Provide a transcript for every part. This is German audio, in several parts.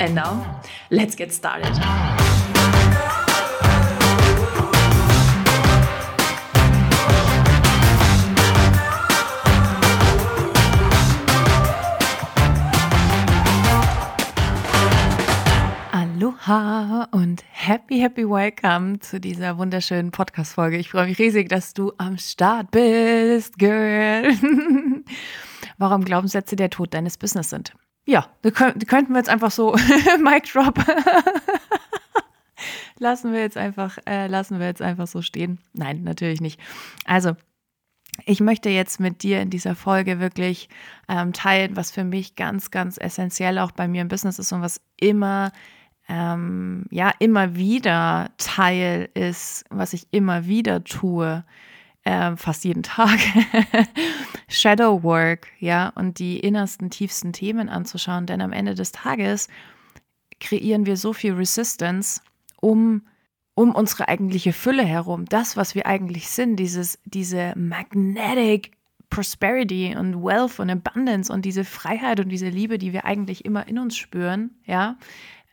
And now, let's get started. Aloha und happy, happy welcome zu dieser wunderschönen Podcast-Folge. Ich freue mich riesig, dass du am Start bist, Girl. Warum Glaubenssätze der Tod deines Business sind. Ja, die könnten wir jetzt einfach so Mic Drop lassen wir jetzt einfach äh, lassen wir jetzt einfach so stehen. Nein, natürlich nicht. Also ich möchte jetzt mit dir in dieser Folge wirklich ähm, teilen, was für mich ganz, ganz essentiell auch bei mir im Business ist und was immer, ähm, ja, immer wieder Teil ist, was ich immer wieder tue, äh, fast jeden Tag, Shadow Work, ja, und die innersten, tiefsten Themen anzuschauen. Denn am Ende des Tages kreieren wir so viel Resistance, um, um unsere eigentliche Fülle herum, das, was wir eigentlich sind, dieses, diese magnetic Prosperity und Wealth und Abundance und diese Freiheit und diese Liebe, die wir eigentlich immer in uns spüren, ja,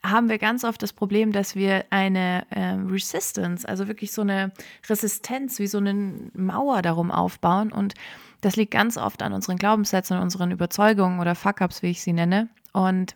haben wir ganz oft das Problem, dass wir eine äh, Resistance, also wirklich so eine Resistenz, wie so eine Mauer darum aufbauen. Und das liegt ganz oft an unseren Glaubenssätzen, unseren Überzeugungen oder Fuck-ups, wie ich sie nenne. Und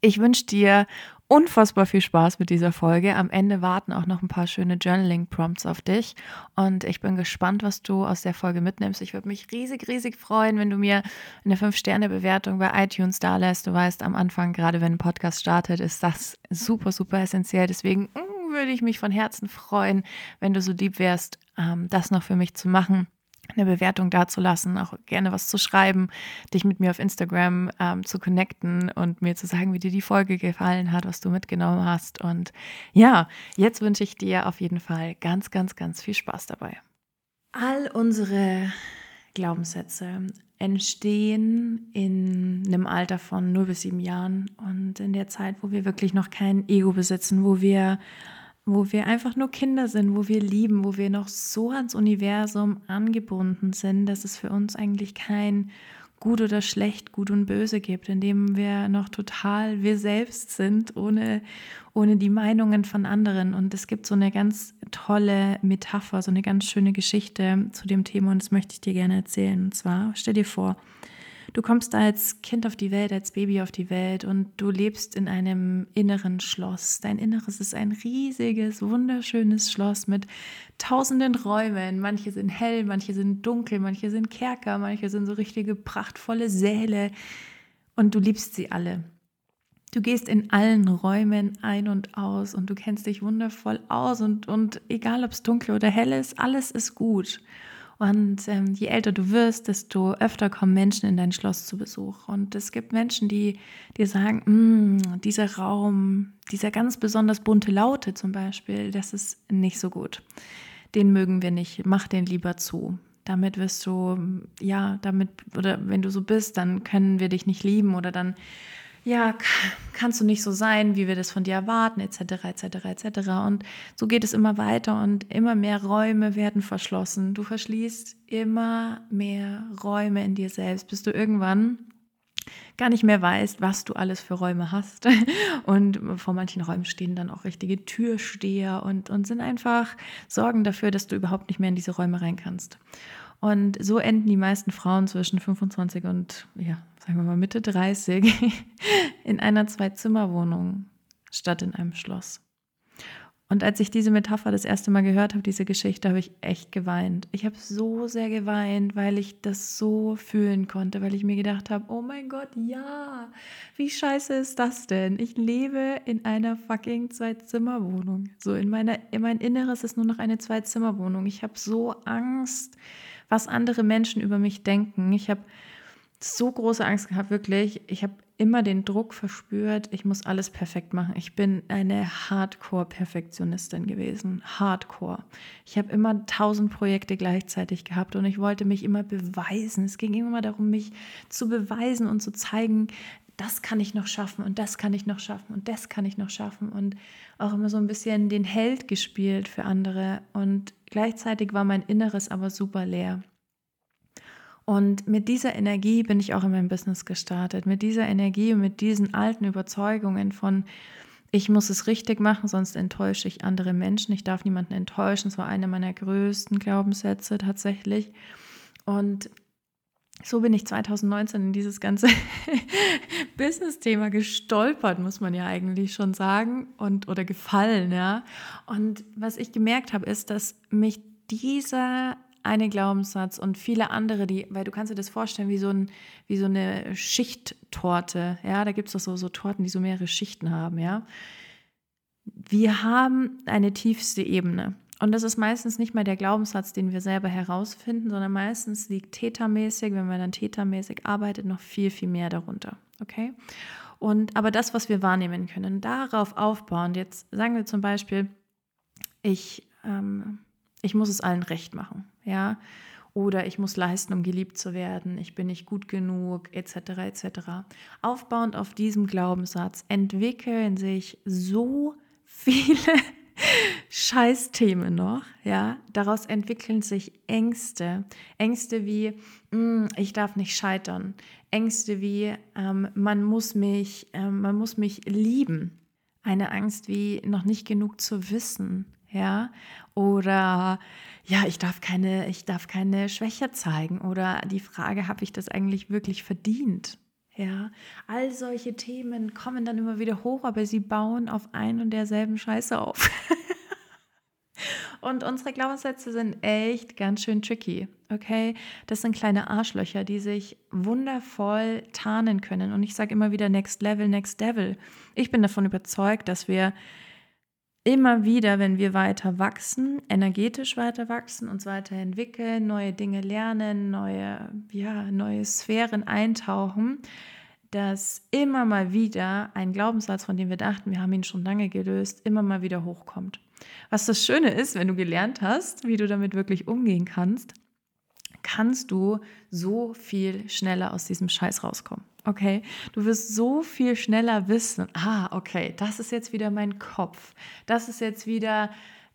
ich wünsche dir unfassbar viel Spaß mit dieser Folge. Am Ende warten auch noch ein paar schöne Journaling-Prompts auf dich. Und ich bin gespannt, was du aus der Folge mitnimmst. Ich würde mich riesig, riesig freuen, wenn du mir eine 5-Sterne-Bewertung bei iTunes da lässt. Du weißt, am Anfang, gerade wenn ein Podcast startet, ist das super, super essentiell. Deswegen mm, würde ich mich von Herzen freuen, wenn du so lieb wärst, ähm, das noch für mich zu machen eine Bewertung dazulassen, auch gerne was zu schreiben, dich mit mir auf Instagram ähm, zu connecten und mir zu sagen, wie dir die Folge gefallen hat, was du mitgenommen hast. Und ja, jetzt wünsche ich dir auf jeden Fall ganz, ganz, ganz viel Spaß dabei. All unsere Glaubenssätze entstehen in einem Alter von 0 bis 7 Jahren und in der Zeit, wo wir wirklich noch kein Ego besitzen, wo wir wo wir einfach nur Kinder sind, wo wir lieben, wo wir noch so ans Universum angebunden sind, dass es für uns eigentlich kein gut oder schlecht, gut und böse gibt, indem wir noch total wir selbst sind, ohne, ohne die Meinungen von anderen. Und es gibt so eine ganz tolle Metapher, so eine ganz schöne Geschichte zu dem Thema und das möchte ich dir gerne erzählen. Und zwar, stell dir vor, Du kommst als Kind auf die Welt, als Baby auf die Welt und du lebst in einem inneren Schloss. Dein Inneres ist ein riesiges, wunderschönes Schloss mit tausenden Räumen. Manche sind hell, manche sind dunkel, manche sind Kerker, manche sind so richtige prachtvolle Säle und du liebst sie alle. Du gehst in allen Räumen ein und aus und du kennst dich wundervoll aus und, und egal ob es dunkel oder hell ist, alles ist gut. Und ähm, je älter du wirst, desto öfter kommen Menschen in dein Schloss zu Besuch. Und es gibt Menschen, die dir sagen, mm, dieser Raum, dieser ganz besonders bunte Laute zum Beispiel, das ist nicht so gut. Den mögen wir nicht. Mach den lieber zu. Damit wirst du, ja, damit, oder wenn du so bist, dann können wir dich nicht lieben oder dann ja, kannst du nicht so sein, wie wir das von dir erwarten, etc., etc., etc. Und so geht es immer weiter und immer mehr Räume werden verschlossen. Du verschließt immer mehr Räume in dir selbst, bis du irgendwann gar nicht mehr weißt, was du alles für Räume hast. Und vor manchen Räumen stehen dann auch richtige Türsteher und, und sind einfach Sorgen dafür, dass du überhaupt nicht mehr in diese Räume rein kannst. Und so enden die meisten Frauen zwischen 25 und, ja, sagen wir mal Mitte 30 in einer Zwei-Zimmer-Wohnung statt in einem Schloss. Und als ich diese Metapher das erste Mal gehört habe, diese Geschichte, habe ich echt geweint. Ich habe so sehr geweint, weil ich das so fühlen konnte, weil ich mir gedacht habe, oh mein Gott, ja, wie scheiße ist das denn? Ich lebe in einer fucking Zwei-Zimmer-Wohnung. So in meiner, in mein Inneres ist nur noch eine Zwei-Zimmer-Wohnung. Ich habe so Angst, was andere Menschen über mich denken. Ich habe so große Angst gehabt, wirklich. Ich habe immer den Druck verspürt, ich muss alles perfekt machen. Ich bin eine Hardcore-Perfektionistin gewesen. Hardcore. Ich habe immer tausend Projekte gleichzeitig gehabt und ich wollte mich immer beweisen. Es ging immer darum, mich zu beweisen und zu zeigen, das kann ich noch schaffen und das kann ich noch schaffen und das kann ich noch schaffen und auch immer so ein bisschen den Held gespielt für andere und gleichzeitig war mein Inneres aber super leer. Und mit dieser Energie bin ich auch in meinem Business gestartet. Mit dieser Energie und mit diesen alten Überzeugungen von, ich muss es richtig machen, sonst enttäusche ich andere Menschen. Ich darf niemanden enttäuschen. Das war einer meiner größten Glaubenssätze tatsächlich. Und so bin ich 2019 in dieses ganze Business-Thema gestolpert, muss man ja eigentlich schon sagen, und oder gefallen, ja. Und was ich gemerkt habe, ist, dass mich dieser eine Glaubenssatz und viele andere, die, weil du kannst dir das vorstellen wie so, ein, wie so eine Schichttorte, ja, da gibt es doch so, so Torten, die so mehrere Schichten haben, ja. Wir haben eine tiefste Ebene. Und das ist meistens nicht mal der Glaubenssatz, den wir selber herausfinden, sondern meistens liegt tätermäßig, wenn man dann tätermäßig arbeitet, noch viel, viel mehr darunter. Okay? Und aber das, was wir wahrnehmen können, darauf aufbauen. Jetzt sagen wir zum Beispiel, ich, ähm, ich muss es allen recht machen, ja, oder ich muss leisten, um geliebt zu werden, ich bin nicht gut genug, etc. etc. Aufbauend auf diesem Glaubenssatz entwickeln sich so viele Scheißthemen noch, ja. Daraus entwickeln sich Ängste. Ängste wie, mm, ich darf nicht scheitern. Ängste wie, ähm, man, muss mich, ähm, man muss mich lieben. Eine Angst wie, noch nicht genug zu wissen, ja. Oder ja, ich darf keine, ich darf keine Schwäche zeigen. Oder die Frage, habe ich das eigentlich wirklich verdient? Ja, all solche Themen kommen dann immer wieder hoch, aber sie bauen auf ein und derselben Scheiße auf. und unsere Glaubenssätze sind echt ganz schön tricky, okay? Das sind kleine Arschlöcher, die sich wundervoll tarnen können. Und ich sage immer wieder Next Level, Next Devil. Ich bin davon überzeugt, dass wir immer wieder, wenn wir weiter wachsen, energetisch weiter wachsen, uns weiterentwickeln, neue Dinge lernen, neue, ja, neue Sphären eintauchen, dass immer mal wieder ein Glaubenssatz, von dem wir dachten, wir haben ihn schon lange gelöst, immer mal wieder hochkommt. Was das Schöne ist, wenn du gelernt hast, wie du damit wirklich umgehen kannst, kannst du so viel schneller aus diesem Scheiß rauskommen. Okay, du wirst so viel schneller wissen, ah, okay, das ist jetzt wieder mein Kopf, das ist jetzt wieder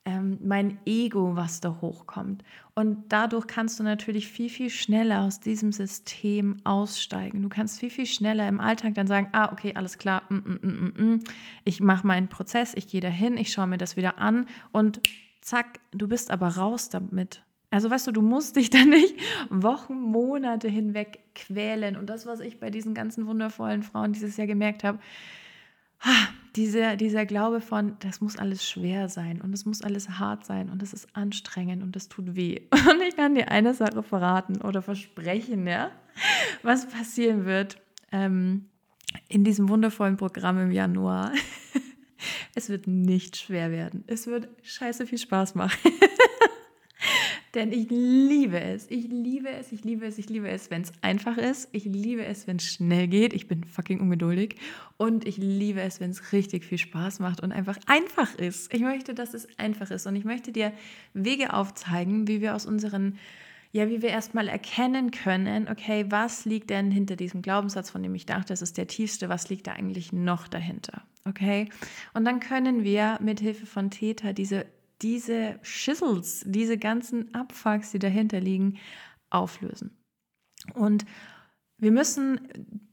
ähm, mein Ego, was da hochkommt. Und dadurch kannst du natürlich viel, viel schneller aus diesem System aussteigen. Du kannst viel, viel schneller im Alltag dann sagen, ah, okay, alles klar, mm, mm, mm, mm ich mache meinen Prozess, ich gehe dahin, ich schaue mir das wieder an und zack, du bist aber raus damit. Also weißt du, du musst dich da nicht Wochen, Monate hinweg quälen. Und das, was ich bei diesen ganzen wundervollen Frauen dieses Jahr gemerkt habe, dieser, dieser Glaube von, das muss alles schwer sein und es muss alles hart sein und es ist anstrengend und es tut weh. Und ich kann dir eine Sache verraten oder versprechen, ja, was passieren wird ähm, in diesem wundervollen Programm im Januar. Es wird nicht schwer werden. Es wird scheiße viel Spaß machen. Denn ich liebe es. Ich liebe es, ich liebe es, ich liebe es, wenn es einfach ist. Ich liebe es, wenn es schnell geht. Ich bin fucking ungeduldig. Und ich liebe es, wenn es richtig viel Spaß macht und einfach einfach ist. Ich möchte, dass es einfach ist. Und ich möchte dir Wege aufzeigen, wie wir aus unseren ja, wie wir erstmal erkennen können, okay, was liegt denn hinter diesem Glaubenssatz, von dem ich dachte, das ist der tiefste, was liegt da eigentlich noch dahinter? Okay? Und dann können wir mit Hilfe von Theta diese diese Schissels, diese ganzen Abfucks, die dahinter liegen, auflösen. Und wir müssen,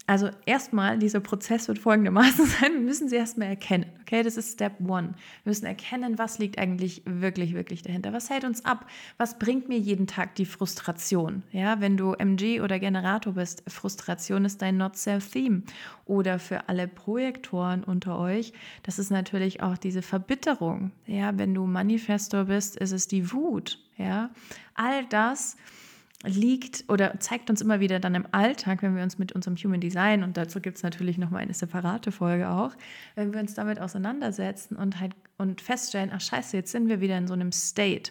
also erstmal, dieser Prozess wird folgendermaßen sein, wir müssen sie erstmal erkennen. Okay, das ist Step One. Wir müssen erkennen, was liegt eigentlich wirklich, wirklich dahinter. Was hält uns ab? Was bringt mir jeden Tag die Frustration? Ja, wenn du MG oder Generator bist, Frustration ist dein Not-Self-Theme. Oder für alle Projektoren unter euch, das ist natürlich auch diese Verbitterung. Ja, wenn du Manifestor bist, ist es die Wut. Ja, all das liegt oder zeigt uns immer wieder dann im Alltag, wenn wir uns mit unserem Human Design, und dazu gibt es natürlich nochmal eine separate Folge auch, wenn wir uns damit auseinandersetzen und halt und feststellen, ach scheiße, jetzt sind wir wieder in so einem State.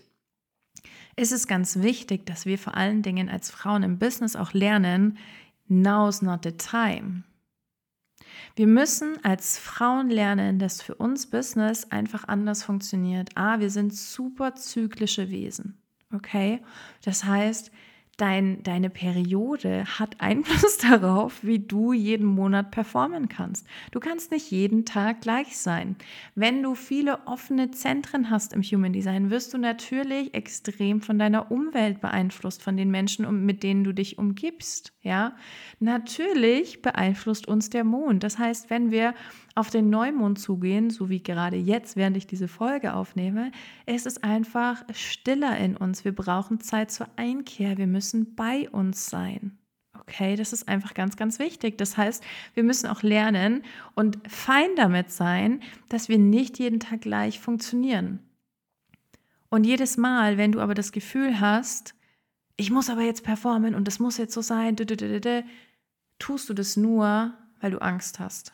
Ist es ganz wichtig, dass wir vor allen Dingen als Frauen im Business auch lernen, now's not the time. Wir müssen als Frauen lernen, dass für uns Business einfach anders funktioniert. Ah, wir sind super zyklische Wesen. Okay? Das heißt, dein, deine Periode hat Einfluss darauf, wie du jeden Monat performen kannst. Du kannst nicht jeden Tag gleich sein. Wenn du viele offene Zentren hast im Human Design, wirst du natürlich extrem von deiner Umwelt beeinflusst, von den Menschen, mit denen du dich umgibst. Ja, natürlich beeinflusst uns der Mond. Das heißt, wenn wir auf den Neumond zugehen, so wie gerade jetzt, während ich diese Folge aufnehme, ist es einfach stiller in uns. Wir brauchen Zeit zur Einkehr. Wir müssen bei uns sein. Okay, das ist einfach ganz, ganz wichtig. Das heißt, wir müssen auch lernen und fein damit sein, dass wir nicht jeden Tag gleich funktionieren. Und jedes Mal, wenn du aber das Gefühl hast, ich muss aber jetzt performen und das muss jetzt so sein, tust du das nur, weil du Angst hast.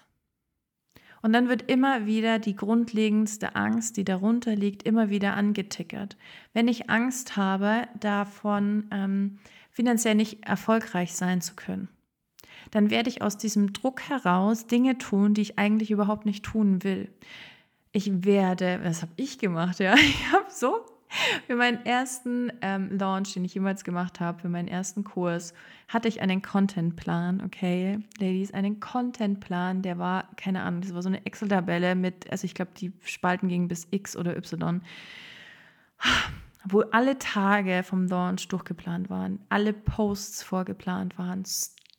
Und dann wird immer wieder die grundlegendste Angst, die darunter liegt, immer wieder angetickert. Wenn ich Angst habe, davon ähm, finanziell nicht erfolgreich sein zu können, dann werde ich aus diesem Druck heraus Dinge tun, die ich eigentlich überhaupt nicht tun will. Ich werde, was habe ich gemacht? Ja, ich habe so für meinen ersten ähm, Launch, den ich jemals gemacht habe, für meinen ersten Kurs, hatte ich einen Contentplan, okay, Ladies, einen Contentplan, der war, keine Ahnung, das war so eine Excel-Tabelle mit, also ich glaube, die Spalten gingen bis X oder Y, wo alle Tage vom Launch durchgeplant waren, alle Posts vorgeplant waren,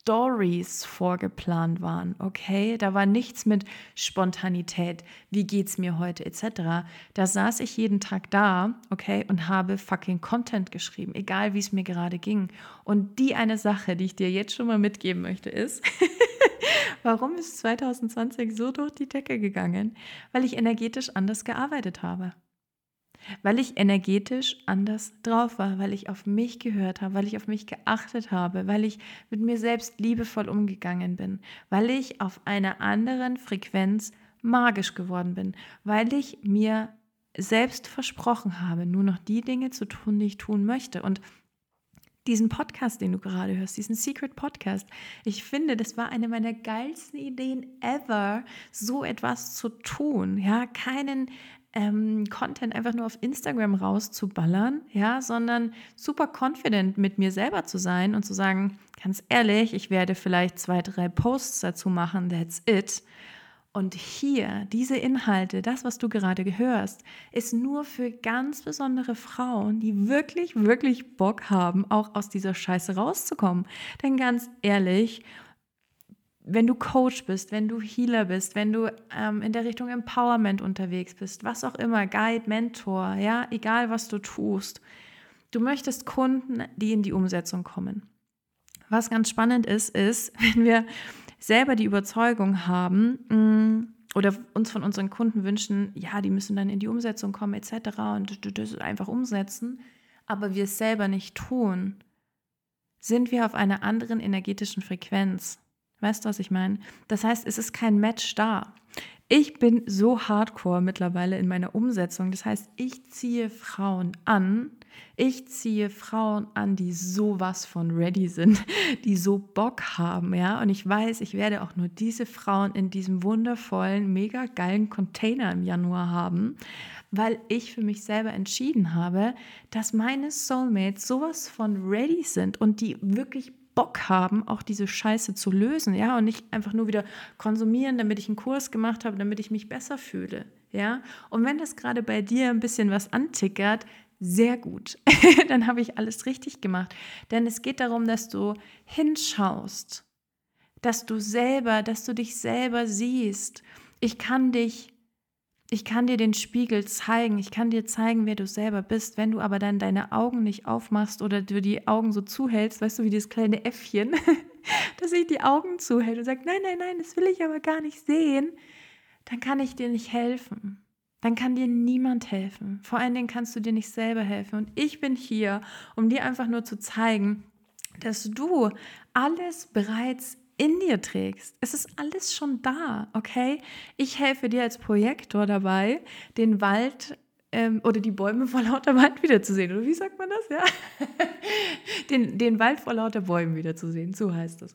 Stories vorgeplant waren, okay? Da war nichts mit Spontanität, wie geht's mir heute etc. Da saß ich jeden Tag da, okay, und habe fucking Content geschrieben, egal wie es mir gerade ging. Und die eine Sache, die ich dir jetzt schon mal mitgeben möchte, ist, warum ist 2020 so durch die Decke gegangen? Weil ich energetisch anders gearbeitet habe weil ich energetisch anders drauf war, weil ich auf mich gehört habe, weil ich auf mich geachtet habe, weil ich mit mir selbst liebevoll umgegangen bin, weil ich auf einer anderen Frequenz magisch geworden bin, weil ich mir selbst versprochen habe, nur noch die Dinge zu tun, die ich tun möchte. Und diesen Podcast, den du gerade hörst, diesen Secret Podcast, ich finde, das war eine meiner geilsten Ideen ever, so etwas zu tun. Ja, keinen ähm, Content einfach nur auf Instagram rauszuballern, ja, sondern super confident mit mir selber zu sein und zu sagen, ganz ehrlich, ich werde vielleicht zwei, drei Posts dazu machen, that's it. Und hier, diese Inhalte, das, was du gerade gehörst, ist nur für ganz besondere Frauen, die wirklich, wirklich Bock haben, auch aus dieser Scheiße rauszukommen. Denn ganz ehrlich, wenn du Coach bist, wenn du Healer bist, wenn du ähm, in der Richtung Empowerment unterwegs bist, was auch immer, Guide, Mentor, ja, egal was du tust, du möchtest Kunden, die in die Umsetzung kommen. Was ganz spannend ist, ist, wenn wir selber die Überzeugung haben mm, oder uns von unseren Kunden wünschen, ja, die müssen dann in die Umsetzung kommen etc. und das einfach umsetzen, aber wir es selber nicht tun, sind wir auf einer anderen energetischen Frequenz. Weißt du, was ich meine? Das heißt, es ist kein Match da. Ich bin so hardcore mittlerweile in meiner Umsetzung. Das heißt, ich ziehe Frauen an. Ich ziehe Frauen an, die sowas von ready sind, die so Bock haben, ja. Und ich weiß, ich werde auch nur diese Frauen in diesem wundervollen, mega geilen Container im Januar haben, weil ich für mich selber entschieden habe, dass meine Soulmates sowas von ready sind und die wirklich Bock haben, auch diese Scheiße zu lösen, ja, und nicht einfach nur wieder konsumieren, damit ich einen Kurs gemacht habe, damit ich mich besser fühle, ja. Und wenn das gerade bei dir ein bisschen was antickert, sehr gut, dann habe ich alles richtig gemacht. Denn es geht darum, dass du hinschaust, dass du selber, dass du dich selber siehst. Ich kann dich ich kann dir den Spiegel zeigen, ich kann dir zeigen, wer du selber bist. Wenn du aber dann deine Augen nicht aufmachst oder du die Augen so zuhältst, weißt du, wie dieses kleine Äffchen, dass sich die Augen zuhält und sagt, nein, nein, nein, das will ich aber gar nicht sehen, dann kann ich dir nicht helfen. Dann kann dir niemand helfen. Vor allen Dingen kannst du dir nicht selber helfen. Und ich bin hier, um dir einfach nur zu zeigen, dass du alles bereits in dir trägst. Es ist alles schon da, okay? Ich helfe dir als Projektor dabei, den Wald ähm, oder die Bäume vor lauter Wald wiederzusehen. Oder wie sagt man das? Ja? den, den Wald vor lauter Bäumen wiederzusehen, so heißt es.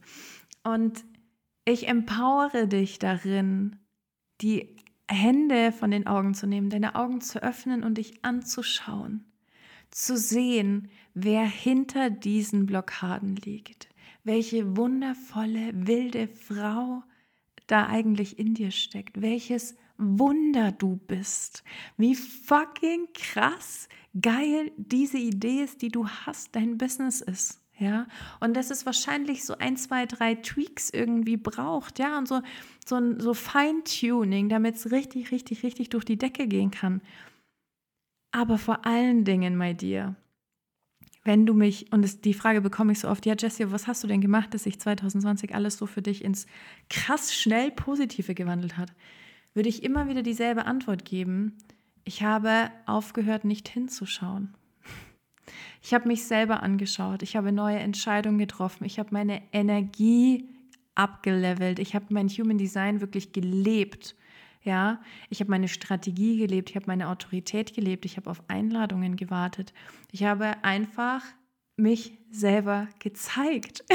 Und Ich empowere dich darin, die Hände von den Augen zu nehmen, deine Augen zu öffnen und dich anzuschauen, zu sehen, wer hinter diesen Blockaden liegt, welche wundervolle, wilde Frau da eigentlich in dir steckt, welches Wunder du bist, wie fucking krass geil diese Idee ist, die du hast, dein Business ist. Ja, und dass es wahrscheinlich so ein, zwei, drei Tweaks irgendwie braucht, ja, und so, so, so Feintuning, damit es richtig, richtig, richtig durch die Decke gehen kann. Aber vor allen Dingen, my dear, wenn du mich, und es, die Frage bekomme ich so oft, ja, Jessie, was hast du denn gemacht, dass sich 2020 alles so für dich ins krass schnell Positive gewandelt hat? Würde ich immer wieder dieselbe Antwort geben. Ich habe aufgehört, nicht hinzuschauen. Ich habe mich selber angeschaut, ich habe neue Entscheidungen getroffen, ich habe meine Energie abgelevelt, ich habe mein Human Design wirklich gelebt. Ja, ich habe meine Strategie gelebt, ich habe meine Autorität gelebt, ich habe auf Einladungen gewartet. Ich habe einfach mich selber gezeigt.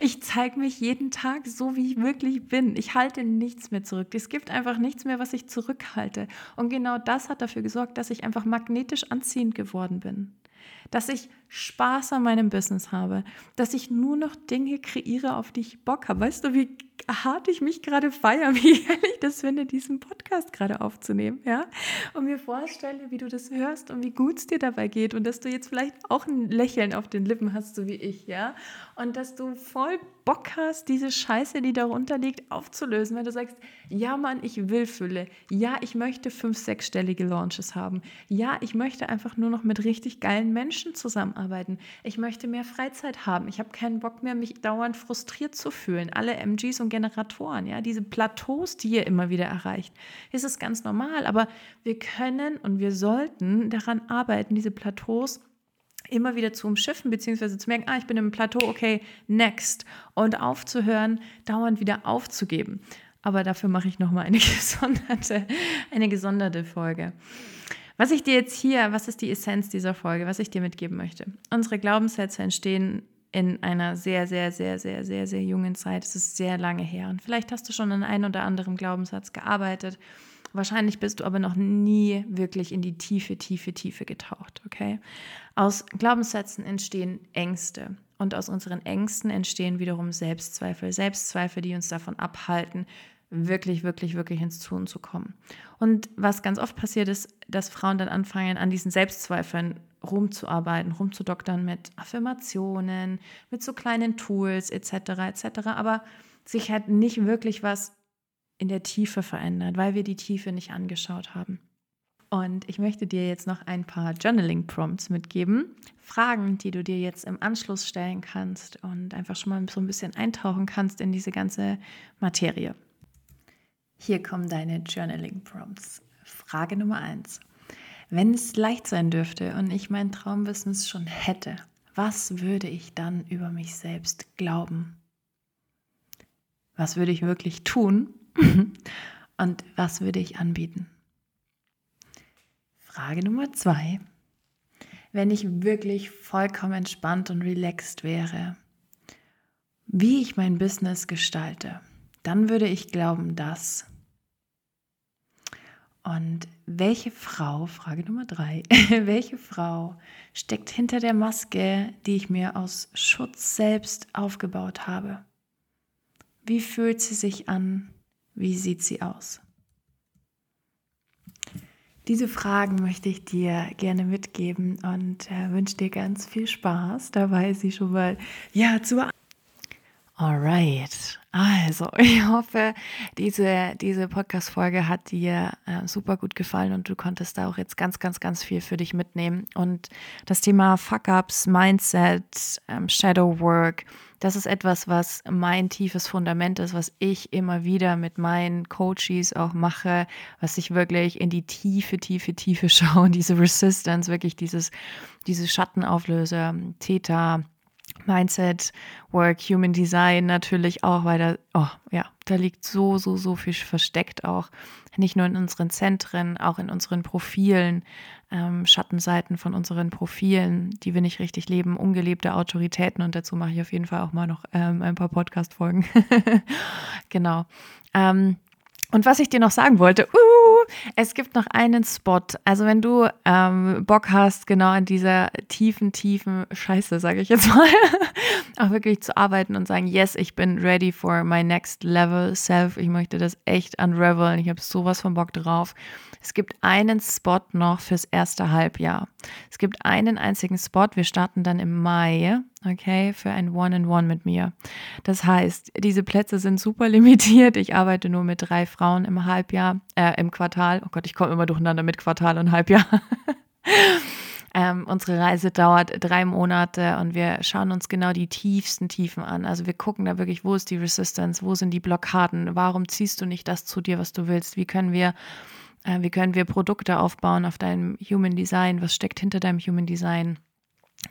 Ich zeige mich jeden Tag so, wie ich wirklich bin. Ich halte nichts mehr zurück. Es gibt einfach nichts mehr, was ich zurückhalte. Und genau das hat dafür gesorgt, dass ich einfach magnetisch anziehend geworden bin dass ich Spaß an meinem Business habe, dass ich nur noch Dinge kreiere, auf die ich Bock habe. Weißt du, wie hart ich mich gerade feiere, wie ehrlich das finde, diesen Podcast gerade aufzunehmen, ja? Und mir vorstelle, wie du das hörst und wie gut es dir dabei geht und dass du jetzt vielleicht auch ein Lächeln auf den Lippen hast, so wie ich, ja? Und dass du voll Bock hast, diese Scheiße, die darunter liegt, aufzulösen, weil du sagst, ja Mann, ich will Fülle, ja, ich möchte fünf, sechsstellige Launches haben, ja, ich möchte einfach nur noch mit richtig geilen Menschen zusammenarbeiten, ich möchte mehr Freizeit haben, ich habe keinen Bock mehr, mich dauernd frustriert zu fühlen. Alle MGs und Generatoren, ja, diese Plateaus, die ihr immer wieder erreicht, ist es ganz normal, aber wir können und wir sollten daran arbeiten, diese Plateaus immer wieder zu umschiffen, beziehungsweise zu merken, ah, ich bin im Plateau, okay, next. Und aufzuhören, dauernd wieder aufzugeben. Aber dafür mache ich nochmal eine gesonderte, eine gesonderte Folge. Was ich dir jetzt hier, was ist die Essenz dieser Folge, was ich dir mitgeben möchte? Unsere Glaubenssätze entstehen in einer sehr, sehr, sehr, sehr, sehr, sehr jungen Zeit. Es ist sehr lange her. Und vielleicht hast du schon an einem oder anderen Glaubenssatz gearbeitet. Wahrscheinlich bist du aber noch nie wirklich in die tiefe, tiefe, Tiefe getaucht, okay? Aus Glaubenssätzen entstehen Ängste und aus unseren Ängsten entstehen wiederum Selbstzweifel. Selbstzweifel, die uns davon abhalten, wirklich, wirklich, wirklich ins Tun zu kommen. Und was ganz oft passiert ist, dass Frauen dann anfangen, an diesen Selbstzweifeln rumzuarbeiten, rumzudoktern mit Affirmationen, mit so kleinen Tools etc. etc. Aber sich halt nicht wirklich was in der Tiefe verändert, weil wir die Tiefe nicht angeschaut haben. Und ich möchte dir jetzt noch ein paar Journaling-Prompts mitgeben. Fragen, die du dir jetzt im Anschluss stellen kannst und einfach schon mal so ein bisschen eintauchen kannst in diese ganze Materie. Hier kommen deine Journaling-Prompts. Frage Nummer eins. Wenn es leicht sein dürfte und ich mein Traumbusiness schon hätte, was würde ich dann über mich selbst glauben? Was würde ich wirklich tun? und was würde ich anbieten? Frage Nummer zwei. Wenn ich wirklich vollkommen entspannt und relaxed wäre, wie ich mein Business gestalte, dann würde ich glauben, dass. Und welche Frau, Frage Nummer drei, welche Frau steckt hinter der Maske, die ich mir aus Schutz selbst aufgebaut habe? Wie fühlt sie sich an? Wie sieht sie aus? Diese Fragen möchte ich dir gerne mitgeben und äh, wünsche dir ganz viel Spaß dabei, sie schon mal ja zu Alright. Also, ich hoffe, diese, diese Podcast-Folge hat dir äh, super gut gefallen und du konntest da auch jetzt ganz, ganz, ganz viel für dich mitnehmen. Und das Thema Fuck-Ups, Mindset, ähm, Shadow Work, das ist etwas, was mein tiefes Fundament ist, was ich immer wieder mit meinen Coaches auch mache, was ich wirklich in die tiefe, tiefe, tiefe schaue, diese Resistance, wirklich dieses, diese Schattenauflöser, Theta, Mindset, Work, Human Design natürlich auch, weil da, oh ja, da liegt so, so, so viel versteckt auch. Nicht nur in unseren Zentren, auch in unseren Profilen, ähm, Schattenseiten von unseren Profilen, die wir nicht richtig leben, ungelebte Autoritäten und dazu mache ich auf jeden Fall auch mal noch ähm, ein paar Podcast-Folgen. genau. Ähm, und was ich dir noch sagen wollte, uh, es gibt noch einen Spot. Also wenn du ähm, Bock hast, genau an dieser tiefen, tiefen Scheiße, sage ich jetzt mal, auch wirklich zu arbeiten und sagen, yes, ich bin ready for my next level self. Ich möchte das echt unraveln. Ich habe sowas von Bock drauf. Es gibt einen Spot noch fürs erste Halbjahr. Es gibt einen einzigen Spot. Wir starten dann im Mai, okay, für ein One-in-One mit mir. Das heißt, diese Plätze sind super limitiert. Ich arbeite nur mit drei Frauen im Halbjahr, äh, im Quartal. Oh Gott, ich komme immer durcheinander mit Quartal und Halbjahr. Ähm, unsere Reise dauert drei Monate und wir schauen uns genau die tiefsten Tiefen an. Also wir gucken da wirklich, wo ist die Resistance, wo sind die Blockaden, warum ziehst du nicht das zu dir, was du willst, wie können wir äh, wie können wir Produkte aufbauen auf deinem Human Design? Was steckt hinter deinem Human Design?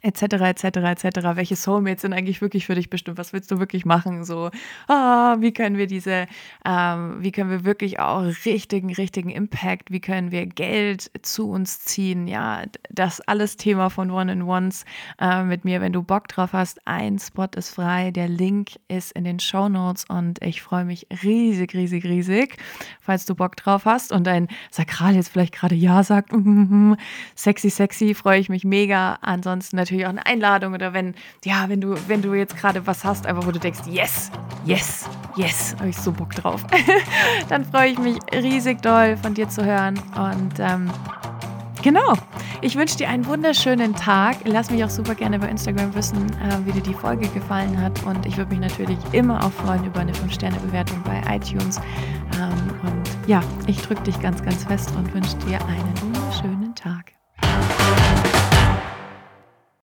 Etc., etc., etc. Welche Soulmates sind eigentlich wirklich für dich bestimmt? Was willst du wirklich machen? So, ah, wie können wir diese, ähm, wie können wir wirklich auch richtigen, richtigen Impact, wie können wir Geld zu uns ziehen? Ja, das alles Thema von One-in-Ones äh, mit mir. Wenn du Bock drauf hast, ein Spot ist frei, der Link ist in den Show Notes und ich freue mich riesig, riesig, riesig, falls du Bock drauf hast und dein Sakral jetzt vielleicht gerade Ja sagt, sexy, sexy, freue ich mich mega. Ansonsten natürlich auch eine Einladung oder wenn, ja, wenn du, wenn du jetzt gerade was hast, einfach wo du denkst, yes, yes, yes, habe ich so Bock drauf. Dann freue ich mich riesig doll von dir zu hören und ähm, Genau. Ich wünsche dir einen wunderschönen Tag. Lass mich auch super gerne bei Instagram wissen, äh, wie dir die Folge gefallen hat. Und ich würde mich natürlich immer auch freuen über eine 5-Sterne-Bewertung bei iTunes. Ähm, und ja, ich drücke dich ganz, ganz fest und wünsche dir einen